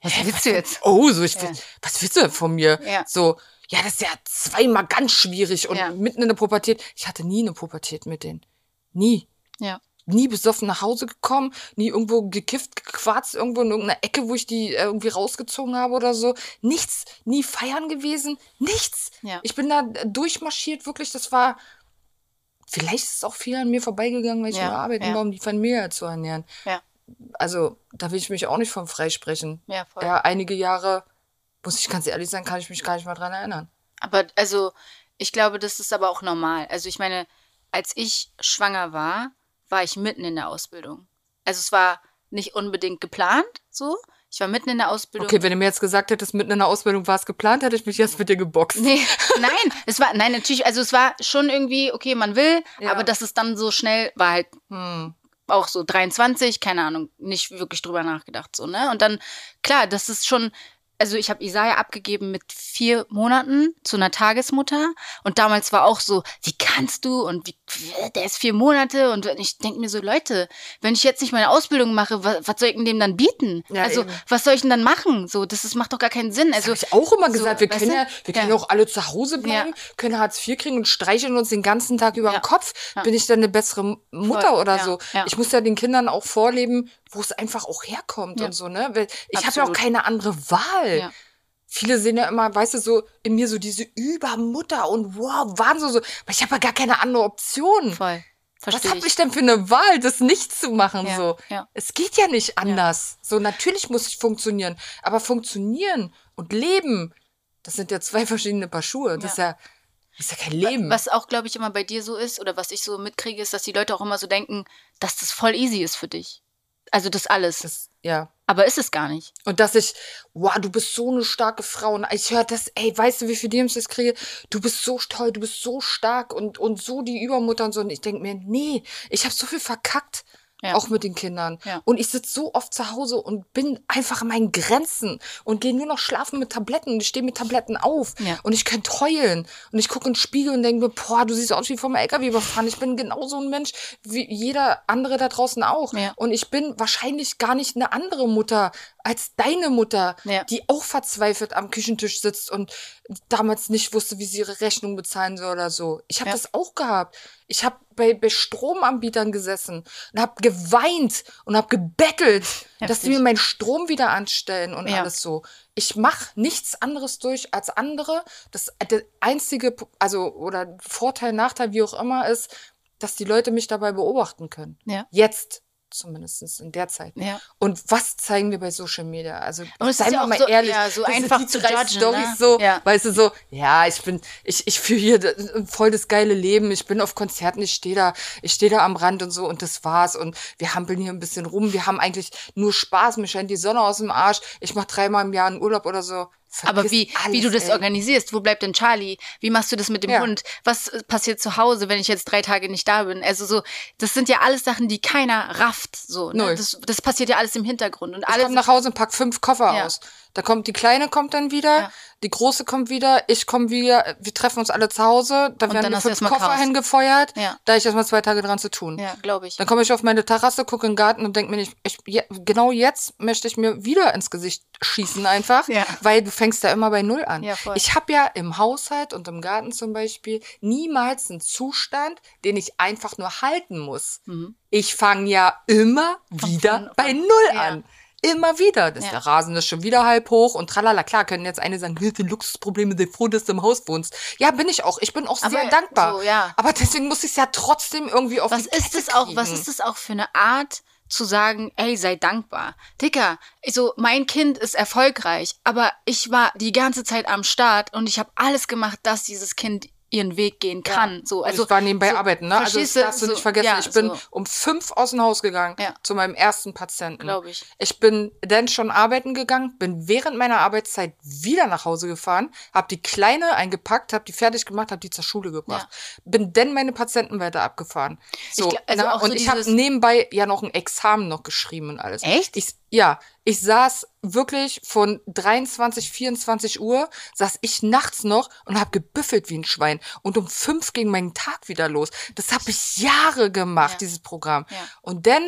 Was willst du jetzt? Oh, so, ich will, Ja. was willst du denn von mir? Ja. So, ja, das ist ja zweimal ganz schwierig und Ja. mitten in der Pubertät. Ich hatte nie eine Pubertät mit denen. Nie. Ja. Nie besoffen nach Hause gekommen, nie irgendwo gekifft, gequarzt, irgendwo in irgendeiner Ecke, wo ich die äh, irgendwie rausgezogen habe oder so. Nichts, nie feiern gewesen, nichts. Ja. Ich bin da durchmarschiert, wirklich, das war, vielleicht ist es auch viel an mir vorbeigegangen, weil ich Ja, nur arbeiten ja. war, um die Familie zu ernähren. Ja. Also, da will ich mich auch nicht von freisprechen. Ja, voll. Ja, einige Jahre, muss ich ganz ehrlich sein, kann ich mich gar nicht mal dran erinnern. Aber also, ich glaube, das ist aber auch normal. Also ich meine, als ich schwanger war, war ich mitten in der Ausbildung. Also es war nicht unbedingt geplant, so. Ich war mitten in der Ausbildung. Okay, wenn du mir jetzt gesagt hättest, mitten in der Ausbildung war es geplant, hätte ich mich jetzt mit dir geboxt. Nee, nein, es war, nein, natürlich, also es war schon irgendwie, okay, man will, Ja. aber dass es dann so schnell war halt Hm. Auch so 23, keine Ahnung, nicht wirklich drüber nachgedacht, so, ne? Und dann, klar, das ist schon, also ich habe Isaiah abgegeben mit vier Monaten zu einer Tagesmutter und damals war auch so, wie kannst du und wie, der ist vier Monate und ich denke mir so, Leute, wenn ich jetzt nicht meine Ausbildung mache, was, was soll ich denn dem dann bieten? Ja, also, eben. was soll ich denn dann machen? So, das ist, macht doch gar keinen Sinn. Das Also, habe ich auch immer so, gesagt, wir weißt können ja, wir können Ja. auch alle zu Hause bleiben, können Hartz IV kriegen und streicheln uns den ganzen Tag über Ja. den Kopf. Ja. Bin ich dann eine bessere Mutter Voll. oder Ja. so? Ja. Ich muss ja den Kindern auch vorleben, wo es einfach auch herkommt Ja. und so, ne? Weil ich habe ja auch keine andere Wahl. Ja. Viele sehen ja immer, weißt du, so in mir so diese Übermutter und wow, Wahnsinn, so, aber ich habe ja gar keine andere Option. voll. Was Verstehe habe ich. ich denn für eine Wahl, das nicht zu machen? Ja, so, ja. es geht ja nicht anders. So natürlich muss ich funktionieren, aber funktionieren und leben, das sind ja zwei verschiedene Paar Schuhe. Das ist ja, das ist ja kein Leben. Was auch, glaube ich, immer bei dir so ist, oder was ich so mitkriege, ist, dass die Leute auch immer so denken, dass das voll easy ist für dich. Also das alles. Das, ja. Aber ist es gar nicht. Und dass ich, wow, du bist so eine starke Frau. Und ich höre das, ey, weißt du, wie viel DMs ich kriege? Du bist so toll, du bist so stark und, und so die Übermutter und so. Und ich denke mir, nee, ich habe so viel verkackt. Ja. Auch mit den Kindern. Ja. Und ich sitze so oft zu Hause und bin einfach an meinen Grenzen und gehe nur noch schlafen mit Tabletten und ich stehe mit Tabletten auf. Ja. Und ich könnte heulen. Und ich gucke in den Spiegel und denke mir, boah, du siehst aus wie vom LKW überfahren. Ich bin genauso ein Mensch wie jeder andere da draußen auch. Ja. Und ich bin wahrscheinlich gar nicht eine andere Mutter als deine Mutter, Ja. die auch verzweifelt am Küchentisch sitzt und damals nicht wusste, wie sie ihre Rechnung bezahlen soll oder so. Ich habe Ja. das auch gehabt. Ich habe bei, bei Stromanbietern gesessen und habe geweint und habe gebettelt, dass die Heftig. mir meinen Strom wieder anstellen und Ja. alles so. Ich mache nichts anderes durch als andere. Das der einzige, also oder Vorteil, Nachteil, wie auch immer, ist, dass die Leute mich dabei beobachten können. Ja. Jetzt zumindest in der Zeit. Ja. Und was zeigen wir bei Social Media? Also, Und es ist seien ja wir auch mal so- ehrlich, ja, so einfach zu drei judgen, Storys ne? so, Ja. weißt du, so, ja, ich bin, ich, ich führe hier voll das geile Leben, ich bin auf Konzerten, ich stehe da, ich stehe da am Rand und so und das war's und wir hampeln hier ein bisschen rum, wir haben eigentlich nur Spaß, mir scheint die Sonne aus dem Arsch, ich mache dreimal im Jahr einen Urlaub oder so. Aber wie, alles, wie du das ey. organisierst, wo bleibt denn Charlie? Wie machst du das mit dem Ja. Hund? Was äh, passiert zu Hause, wenn ich jetzt drei Tage nicht da bin? Also so, das sind ja alles Sachen, die keiner rafft. So, ne? Null. das, das passiert ja alles im Hintergrund. Und Ich alles komme nach Hause und pack fünf Koffer Ja. aus. Da kommt die Kleine kommt dann wieder, Ja. die Große kommt wieder, ich komme wieder, wir treffen uns alle zu Hause, da werden dann fünf Koffer Chaos. hingefeuert, Ja. da ich erstmal zwei Tage dran zu tun. Ja, glaube ich. Dann komme ich auf meine Terrasse, gucke in den Garten und denke mir nicht, ich, je, genau jetzt möchte ich mir wieder ins Gesicht schießen einfach, Ja. weil du fängst ja immer bei Null an. Ja, voll. Ich habe ja im Haushalt und im Garten zum Beispiel niemals einen Zustand, den ich einfach nur halten muss. Mhm. Ich fange ja immer wieder von- bei von- Null ja. Immer wieder. Das Ja. der Rasen ist schon wieder halb hoch und tralala. Klar, können jetzt eine sagen, Hilfe, Luxusprobleme, sei froh, dass du im Haus wohnst. Ja, bin ich auch. Ich bin auch sehr Aber dankbar. so, ja. Aber deswegen muss ich es ja trotzdem irgendwie auf Was die ist Kette es auch, was kriegen. ist es auch für eine Art zu sagen, ey, sei dankbar. Dicker, so mein Kind ist erfolgreich, aber ich war die ganze Zeit am Start und ich habe alles gemacht, dass dieses Kind ihren Weg gehen kann. So, Also also ich war nebenbei so, arbeiten, ne? Also das darfst du So, nicht vergessen. ja, ich bin so. um fünf aus dem Haus gegangen Ja. zu meinem ersten Patienten. Glaub ich. Ich bin dann schon arbeiten gegangen, bin während meiner Arbeitszeit wieder nach Hause gefahren, habe die Kleine eingepackt, habe die fertig gemacht, habe die zur Schule gebracht. Bin dann meine Patienten weiter abgefahren. So, gl- also ne? und ich habe nebenbei ja noch ein Examen noch geschrieben und alles. Echt? Ich, ja, ich saß wirklich von 23, 24 Uhr, saß ich nachts noch und habe gebüffelt wie ein Schwein. Und um fünf ging mein Tag wieder los. Das habe ich Jahre gemacht, Ja. dieses Programm. Ja. Und dann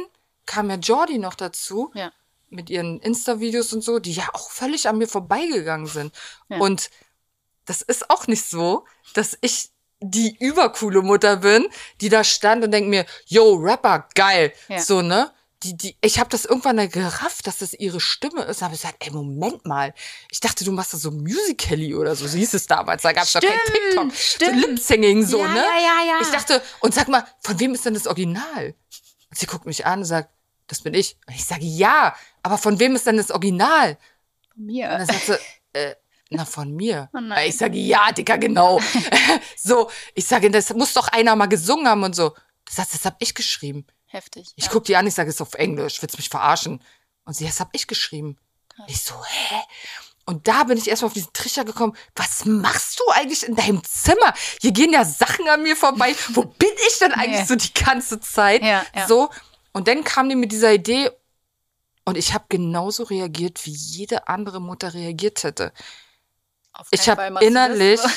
kam ja Jordi noch dazu Ja. mit ihren Insta-Videos und so, die ja auch völlig an mir vorbeigegangen sind. Und das ist auch nicht so, dass ich die übercoole Mutter bin, die da stand und denkt mir, yo, Rapper, geil. So, ne? Die, die, ich habe das irgendwann da gerafft, dass das ihre Stimme ist. habe ich gesagt, ey, Moment mal. Ich dachte, du machst da so Musical.ly oder so. So hieß es damals. Da gab's doch kein TikTok. stimmt. So Lip-Singing, so, Ja, ne? ja, ja, ja. Ich dachte, und sag mal, von wem ist denn das Original? Und sie guckt mich an und sagt, das bin ich. Und ich sage, ja, aber von wem ist denn das Original? Und Mir. dann sagt sie, äh, na, von mir. Oh ich sage, ja, Dicker, genau. so, ich sage, das muss doch einer mal gesungen haben und so. Das heißt, das habe ich geschrieben. Heftig. Ich ja. guck die an, ich sage, es ist auf Englisch, willst mich verarschen? Und sie, das habe ich geschrieben. Ich so, hä? Und da bin ich erstmal auf diesen Trichter gekommen. Was machst du eigentlich in deinem Zimmer? Hier gehen ja Sachen an mir vorbei. Wo bin ich denn eigentlich Ja. so die ganze Zeit? Ja, ja. So. Und dann kam die mit dieser Idee und ich habe genauso reagiert, wie jede andere Mutter reagiert hätte. Auf Ich habe du innerlich, so.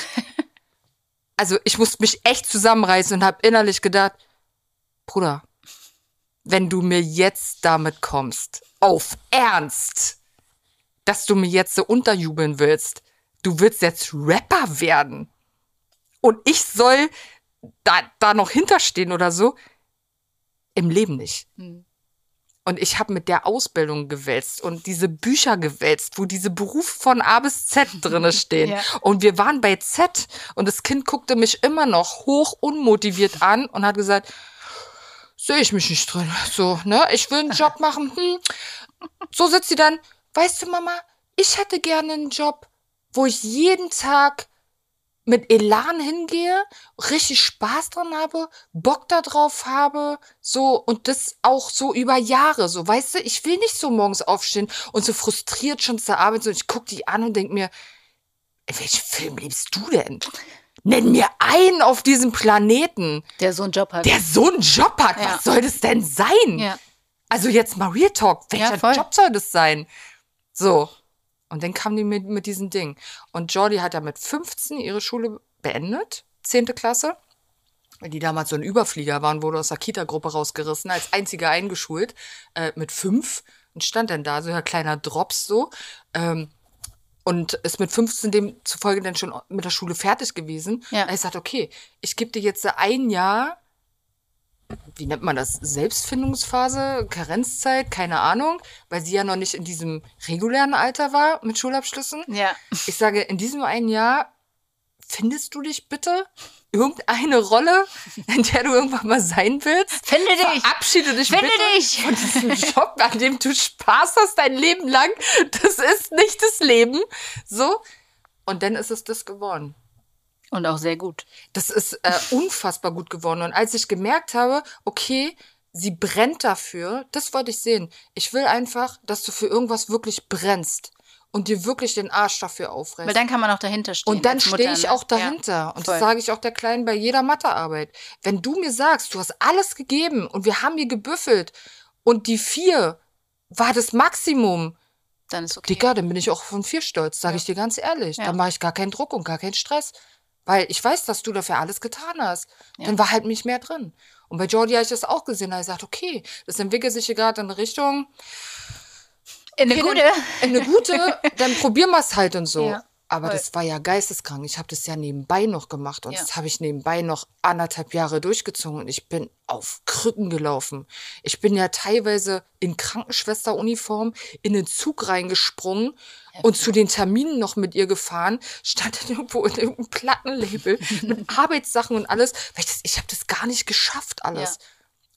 also ich musste mich echt zusammenreißen und habe innerlich gedacht, Bruder, wenn du mir jetzt damit kommst, auf Ernst, dass du mir jetzt so unterjubeln willst, du willst jetzt Rapper werden und ich soll da, da noch hinterstehen oder so, im Leben nicht. Hm. Und ich habe mit der Ausbildung gewälzt und diese Bücher gewälzt, wo diese Berufe von A bis Z drinne stehen. Ja. Und wir waren bei Z und das Kind guckte mich immer noch hoch unmotiviert an und hat gesagt, sehe ich mich nicht drin. So, ne? Ich will einen Job machen. Hm. So sitzt sie dann, weißt du, Mama, ich hätte gerne einen Job, wo ich jeden Tag mit Elan hingehe, richtig Spaß dran habe, Bock da drauf habe, so und das auch so über Jahre, so weißt du, ich will nicht so morgens aufstehen und so frustriert schon zur Arbeit so, ich guck die an und denk mir, welchen Film liebst du denn? Nenn mir einen auf diesem Planeten, Der so einen Job hat. der so einen Job hat. Ja. Was soll das denn sein? ja. Also jetzt mal Real Talk, welcher Ja. Job soll das sein? So. Und dann kam die mit, mit diesem Ding. Und Jordi hat ja mit 15 ihre Schule beendet, 10. Klasse. Weil die damals so ein Überflieger waren, wurde aus der Kita-Gruppe rausgerissen, als einziger eingeschult, äh, mit fünf. Und stand dann da, so ein kleiner Drops so. Ähm, und ist mit 15 demzufolge dann schon mit der Schule fertig gewesen. Ja. Er sagt, okay, ich gebe dir jetzt ein Jahr wie nennt man das, Selbstfindungsphase, Karenzzeit, keine Ahnung, weil sie ja noch nicht in diesem regulären Alter war mit Schulabschlüssen. Ja. Ich sage, in diesem einen Jahr findest du dich bitte irgendeine Rolle, in der du irgendwann mal sein willst. Finde dich! Verabschiede dich Finde bitte dich! von diesem Job, an dem du Spaß hast dein Leben lang. Das ist nicht das Leben. So. Und dann ist es das geworden. Und auch sehr gut. Das ist äh, unfassbar gut geworden. Und als ich gemerkt habe, okay, sie brennt dafür, das wollte ich sehen. Ich will einfach, dass du für irgendwas wirklich brennst und dir wirklich den Arsch dafür aufreißt. Weil dann kann man auch dahinter stehen. Und dann stehe ich ne? auch dahinter. Ja, und das sage ich auch der Kleinen bei jeder Mathearbeit. Wenn du mir sagst, du hast alles gegeben und wir haben hier gebüffelt und die vier war das Maximum, Dann ist okay. Dicker, dann bin ich auch von vier stolz, sage Ja. ich dir ganz ehrlich. Ja. Dann mache ich gar keinen Druck und gar keinen Stress. Weil ich weiß, dass du dafür alles getan hast. Ja. Dann war halt nicht mehr drin. Und bei Jordi habe ich das auch gesehen. Da habe ich gesagt, okay, das entwickelt sich hier gerade in eine Richtung. In eine gute. Dann, in eine gute, dann probieren wir es halt und so. Ja. Aber Voll. das war ja geisteskrank. Ich habe das ja nebenbei noch gemacht und Ja. das habe ich nebenbei noch anderthalb Jahre durchgezogen und ich bin auf Krücken gelaufen. Ich bin ja teilweise in Krankenschwesteruniform in den Zug reingesprungen und zu den Terminen noch mit ihr gefahren, stand dann irgendwo in irgendeinem Plattenlabel mit Arbeitssachen und alles, weil ich das, ich habe das gar nicht geschafft alles. Ja.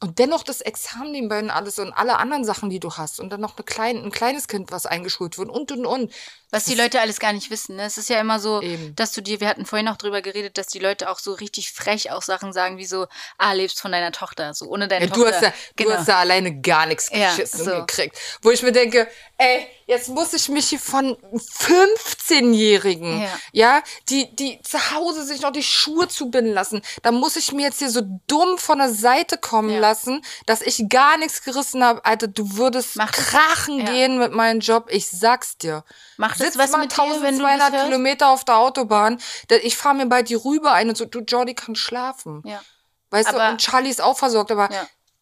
Und dennoch das Examen nebenbei und alles und alle anderen Sachen, die du hast. Und dann noch eine klein, ein kleines Kind, was eingeschult wird und und und. Was die Leute alles gar nicht wissen. Ne? Es ist ja immer so, Eben. dass du dir, wir hatten vorhin auch drüber geredet, dass die Leute auch so richtig frech auch Sachen sagen, wie so, ah, lebst von deiner Tochter, so ohne deine Ja, Tochter. du hast ja, genau. du hast ja alleine gar nichts Ja, geschissen so. gekriegt. Wo ich mir denke, ey, jetzt muss ich mich hier von 15-Jährigen, Ja. ja. die, die zu Hause sich noch die Schuhe zubinden lassen, da muss ich mir jetzt hier so dumm von der Seite kommen Ja. lassen, dass ich gar nichts gerissen habe. Alter, du würdest Mach das. krachen Ja. gehen mit meinem Job. Ich sag's dir. Macht das Sitz was mal mit dir, wenn du das 1200 hörst? Kilometer auf der Autobahn. Ich fahre mir bald die Rübe ein und so, du, Jordi kann schlafen. Ja. Weißt Aber- du, und Charlie ist auch versorgt, aber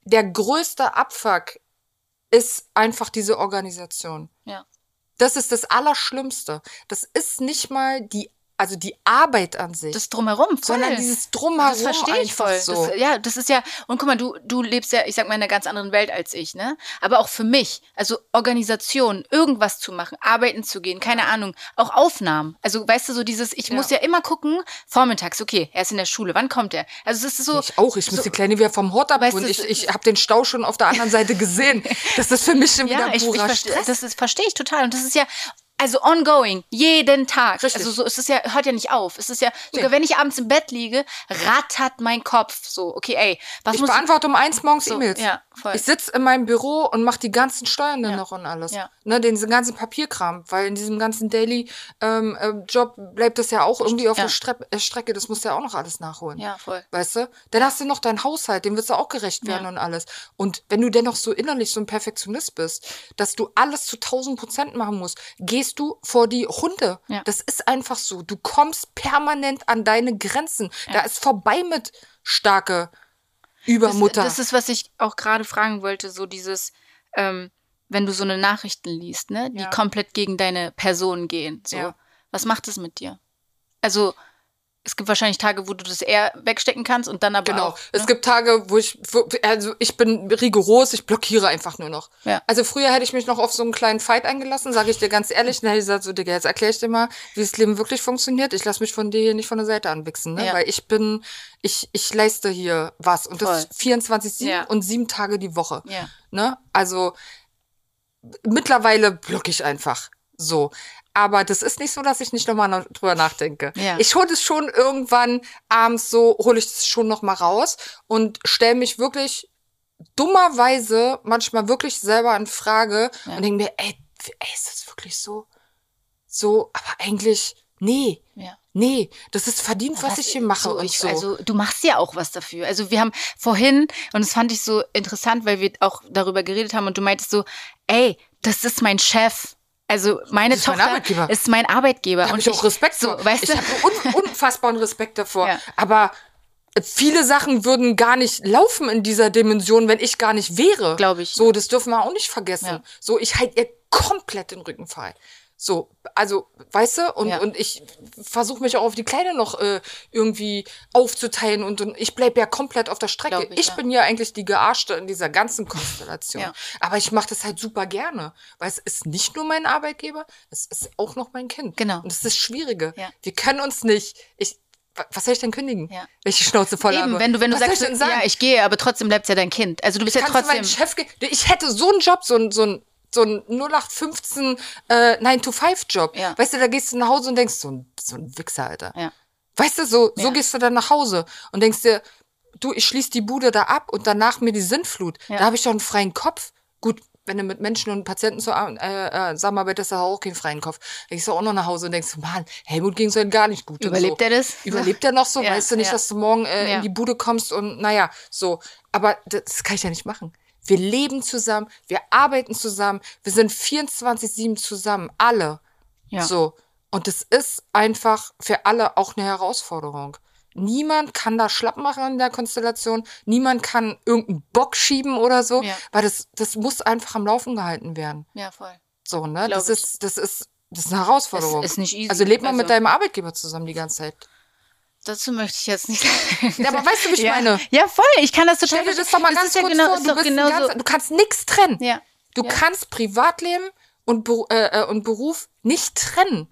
der größte Abfuck ist einfach diese Organisation. Ja. Das ist das Allerschlimmste. Das ist nicht mal die, also die Arbeit an sich, Das drumherum, voll. sondern dieses Drumherum Das verstehe ich voll. so. Das, ja, das ist ja, und guck mal, du, du lebst ja, ich sag mal, in einer ganz anderen Welt als ich, ne? Aber auch für mich, also Organisation, irgendwas zu machen, arbeiten zu gehen, keine Ahnung, auch Aufnahmen. Also, weißt du, so dieses, ich muss ja immer gucken, vormittags, okay, er ist in der Schule, wann kommt er? Also, es ist so. ich auch, ich muss die Kleine wieder vom Hort abholen. Weißt ich ich habe den Stau schon auf der anderen Seite gesehen. Das ist für mich schon Ja, wieder ich, ich purer Stress. das verstehe ich total. Und das ist ja, also ongoing, jeden Tag. Richtig. Also so, es ist ja, hört ja nicht auf. Es ist ja, sogar wenn ich abends im Bett liege, rattert mein Kopf so, okay, ey, was Ich muss ich beantworte um eins morgens So, E-Mails. ja, voll. Ich sitze in meinem Büro und mache die ganzen Steuern dann Ja. noch und alles. Ja. Ne, den diesen ganzen Papierkram, weil in diesem ganzen Daily-Job bleibt das ja auch irgendwie auf Ja. der Stre äh, Strecke. Das musst du ja auch noch alles nachholen. Ja, voll. Weißt du? Dann hast du noch deinen Haushalt, dem wirst du auch gerecht werden Ja. und alles. Und wenn du dennoch so innerlich so ein Perfektionist bist, dass du alles zu 1000 Prozent machen musst, gehst du vor die Hunde. Ja. Das ist einfach so. Du kommst permanent an deine Grenzen. Da ist vorbei mit starke Übermutter. Das, das ist, was ich auch gerade fragen wollte, so dieses, ähm, wenn du so eine Nachrichten liest, ne, die Ja. komplett gegen deine Person gehen. So, Ja. was macht das mit dir? Also, es gibt wahrscheinlich Tage, wo du das eher wegstecken kannst und dann aber Genau. auch. Es ne? gibt Tage, wo ich, wo, also ich bin rigoros, ich blockiere einfach nur noch. Ja. Also früher hätte ich mich noch auf so einen kleinen Fight eingelassen, sage ich dir ganz ehrlich. Dann hätte ich gesagt, so Digga, jetzt erkläre ich dir mal, wie das Leben wirklich funktioniert. Ich lasse mich von dir hier nicht von der Seite anwichsen, ne? Ja. Weil ich bin, ich, ich leiste hier was. Und das Voll. 24-7 Ja. und sieben Tage die Woche. Ja. Ne? Also mittlerweile block ich einfach. So. Aber das ist nicht so, dass ich nicht nochmal drüber nachdenke. Ja. Ich hole das schon irgendwann abends so, hole ich das schon nochmal raus und stelle mich wirklich dummerweise manchmal wirklich selber in Frage Ja. und denke mir, ey, ey, ist das wirklich so? So, aber eigentlich, nee. Ja. Nee, das ist verdient, was, ich hier mache so, und ich, so. Also du machst ja auch was dafür. Also wir haben vorhin, und das fand ich so interessant, weil wir auch darüber geredet haben und du meintest so, ey, das ist mein Chef. Also meine Das ist mein Tochter Arbeitgeber. ist mein Arbeitgeber. Da und ich auch Respekt so, vor. weißt ich du? habe un unfassbaren Respekt davor. Ja. Aber viele Sachen würden gar nicht laufen in dieser Dimension, wenn ich gar nicht wäre. Glaub ich. So, das dürfen wir auch nicht vergessen. Ja. So, ich halte ihr komplett den Rücken frei. So, also, weißt du, und, Ja. und ich versuche mich auch auf die Kleine noch äh, irgendwie aufzuteilen und, und ich bleibe ja komplett auf der Strecke. Glaub ich, ich ja. bin ja eigentlich die Gearschte in dieser ganzen Konstellation. Ja. Aber ich mache das halt super gerne, weil es ist nicht nur mein Arbeitgeber, es ist auch noch mein Kind. Genau. Und das ist das Schwierige. Ja. Wir können uns nicht. Ich, wa- was soll ich denn kündigen? Ja. Die Schnauze voll Eben, habe. wenn du, wenn du was sagst, ich ja, ich gehe, aber trotzdem bleibt ja dein Kind. Also du bist ja Kannst du trotzdem. Chef ich hätte so einen Job, so ein, so ein, so ein 0815 äh, 9-to-5-Job. Ja. Weißt du, da gehst du nach Hause und denkst, so ein, so ein Wichser, Alter. Ja. Weißt du, so, so Ja. gehst du dann nach Hause und denkst dir, du, ich schließe die Bude da ab und danach mir die Sinnflut. Da habe ich doch einen freien Kopf. Gut, wenn du mit Menschen und Patienten so, äh, äh, zusammenarbeitest, hast du auch keinen freien Kopf. Da gehst du auch noch nach Hause und denkst, Mann, Helmut ging es halt gar nicht gut. Überlebt so. er das? Überlebt er noch so? Ja, weißt du nicht, ja. dass du morgen äh, Ja. in die Bude kommst und naja, so. Aber das kann ich ja nicht machen. Wir leben zusammen, wir arbeiten zusammen, wir sind 24-7 zusammen, alle. Ja. So. Und es ist einfach für alle auch eine Herausforderung. Niemand kann da schlapp machen in der Konstellation. Niemand kann irgendeinen Bock schieben oder so, Ja. weil das, das muss einfach am Laufen gehalten werden. Ja, voll. So, ne? Glaub Das ist, das ist Das ist eine Herausforderung. Ist- ist nicht easy. Also lebt man mit Also- deinem Arbeitgeber zusammen die ganze Zeit. Dazu möchte ich jetzt nicht. Ja, aber weißt du, wie ich ja. meine? Ja, voll. Ich kann das total. Stell dir das doch mal ganz ist ja kurz genau, vor, du, bist ein genauso. ganz, du kannst nichts trennen. Ja. Du ja. kannst Privatleben und, äh, äh, und Beruf nicht trennen.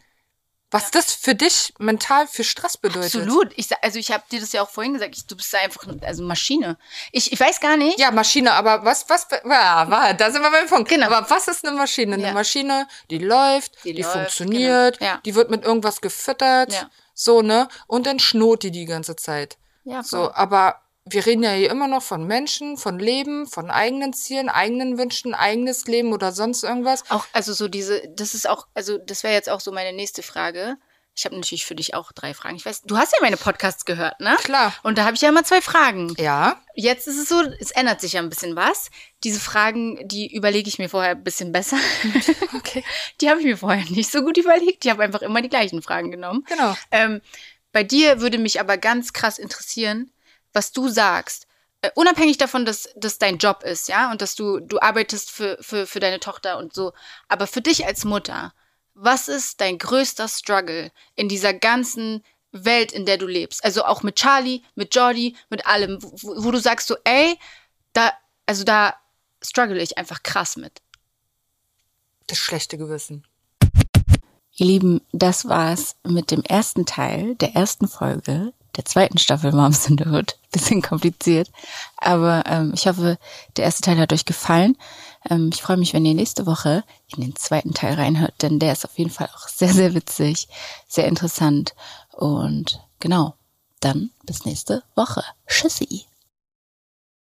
Was das für dich mental für Stress bedeutet. Absolut. Ich, also ich habe dir das ja auch vorhin gesagt. Ich, du bist einfach also Maschine. Ich, ich weiß gar nicht. Ja, Maschine, aber was, was, ja, da sind wir beim Punkt. Genau. Aber was ist eine Maschine? Eine. Maschine, die läuft, die, Die läuft, funktioniert, genau. Die wird mit irgendwas gefüttert, Ja. So, ne? Und dann schnurrt die die ganze Zeit. Ja, So, voll. aber wir reden ja hier immer noch von Menschen, von Leben, von eigenen Zielen, eigenen Wünschen, eigenes Leben oder sonst irgendwas. Auch, also so diese, das ist auch, also das wäre jetzt auch so meine nächste Frage. Ich habe natürlich für dich auch drei Fragen. Ich weiß, du hast ja meine Podcasts gehört, ne? Klar. Und da habe ich ja immer zwei Fragen. Ja. Jetzt ist es so, es ändert sich ja ein bisschen was. Diese Fragen, die überlege ich mir vorher ein bisschen besser. Okay. Die habe ich mir vorher nicht so gut überlegt. Ich habe einfach immer die gleichen Fragen genommen. Genau. Ähm, bei dir würde mich aber ganz krass interessieren, was du sagst. Äh, unabhängig davon, dass das dein Job ist, ja, und dass du, du arbeitest für, für, für deine Tochter und so. Aber für dich als Mutter, was ist dein größter Struggle in dieser ganzen Welt, in der du lebst? Also auch mit Charlie, mit Jordi, mit allem, wo, wo du sagst so, ey, da, also da struggle ich einfach krass mit. Das schlechte Gewissen. Ihr Lieben, das war's mit dem ersten Teil der ersten Folge der zweiten Staffel Moms in the Hood. Bisschen kompliziert, aber ähm, ich hoffe, der erste Teil hat euch gefallen. Ähm, ich freue mich, wenn ihr nächste Woche in den zweiten Teil reinhört, denn der ist auf jeden Fall auch sehr, sehr witzig, sehr interessant und genau, dann bis nächste Woche. Tschüssi.